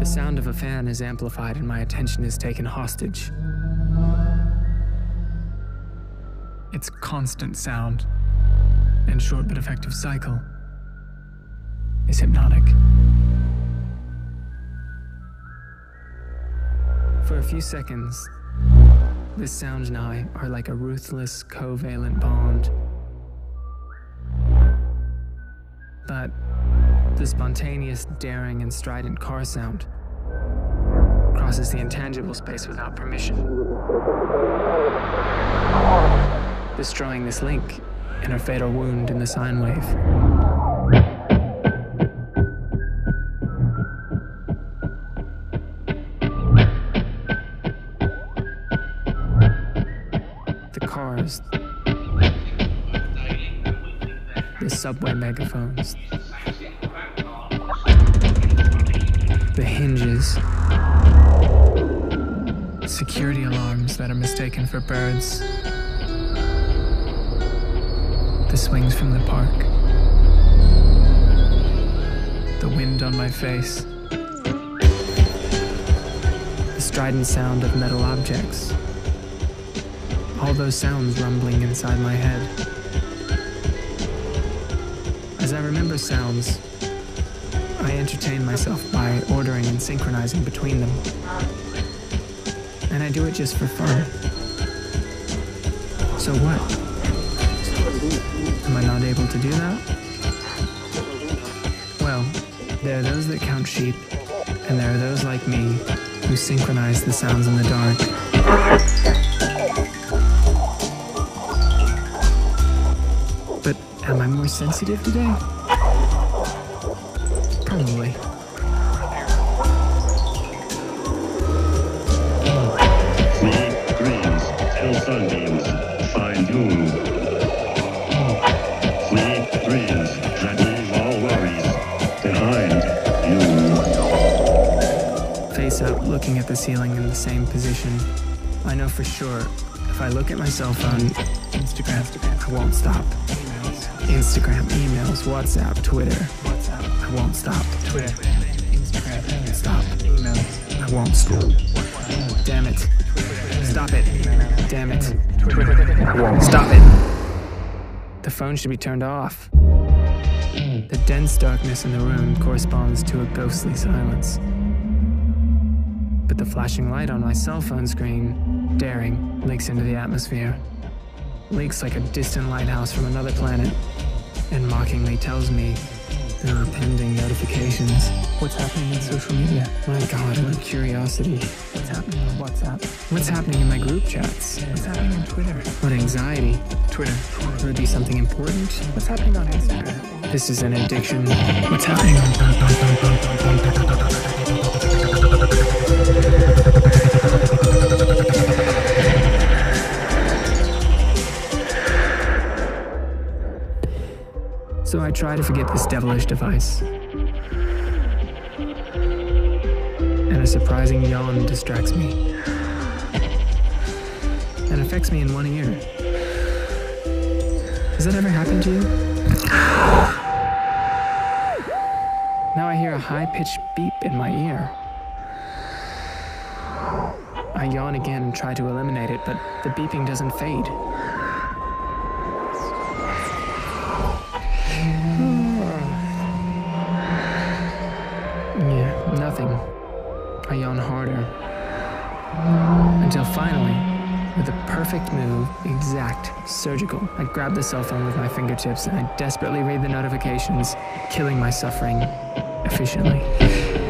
The sound of a fan is amplified and my attention is taken hostage. Its constant sound and short but effective cycle is hypnotic. For a few seconds, this sound and I are like a ruthless, covalent bond. But the spontaneous, daring, and strident car sound crosses the intangible space without permission, destroying this link in a fatal wound in the sine wave. The cars, the subway megaphones, the hinges, security alarms that are mistaken for birds, the swings from the park, the wind on my face, the strident sound of metal objects. All those sounds rumbling inside my head. As I remember sounds, I entertain myself by ordering and synchronizing between them. And I do it just for fun. So what? Am I not able to do that? Well, there are those that count sheep, and there are those like me who synchronize the sounds in the dark. But am I more sensitive today? Probably. Face up, looking at the ceiling in the same position. I know for sure if I look at my cell phone, Instagram, Instagram, I won't stop. Instagram, emails, WhatsApp, Twitter. I won't stop. Twitter, Instagram, stop. Emails, I won't stop. Damn it. Stop it. Damn it. Stop it. The phone should be turned off. The dense darkness in the room corresponds to a ghostly silence. But the flashing light on my cell phone screen, daring, leaks into the atmosphere. Leaks like a distant lighthouse from another planet, and mockingly tells me there are pending notifications. What's happening in social media? My god, what a curiosity. What's happening on WhatsApp? What's happening in my group chats? What's happening on Twitter? What anxiety? Twitter. Would it be something important? What's happening on Instagram? This is an addiction. What's happening So I try to forget this devilish device. And a surprising yawn distracts me. And affects me in one ear. Has that ever happened to you? Now I hear a high pitched beep in my ear. I yawn again and try to eliminate it, but the beeping doesn't fade. I yawn harder. Until finally, with a perfect move, exact, surgical, I grab the cell phone with my fingertips and I desperately read the notifications, killing my suffering efficiently.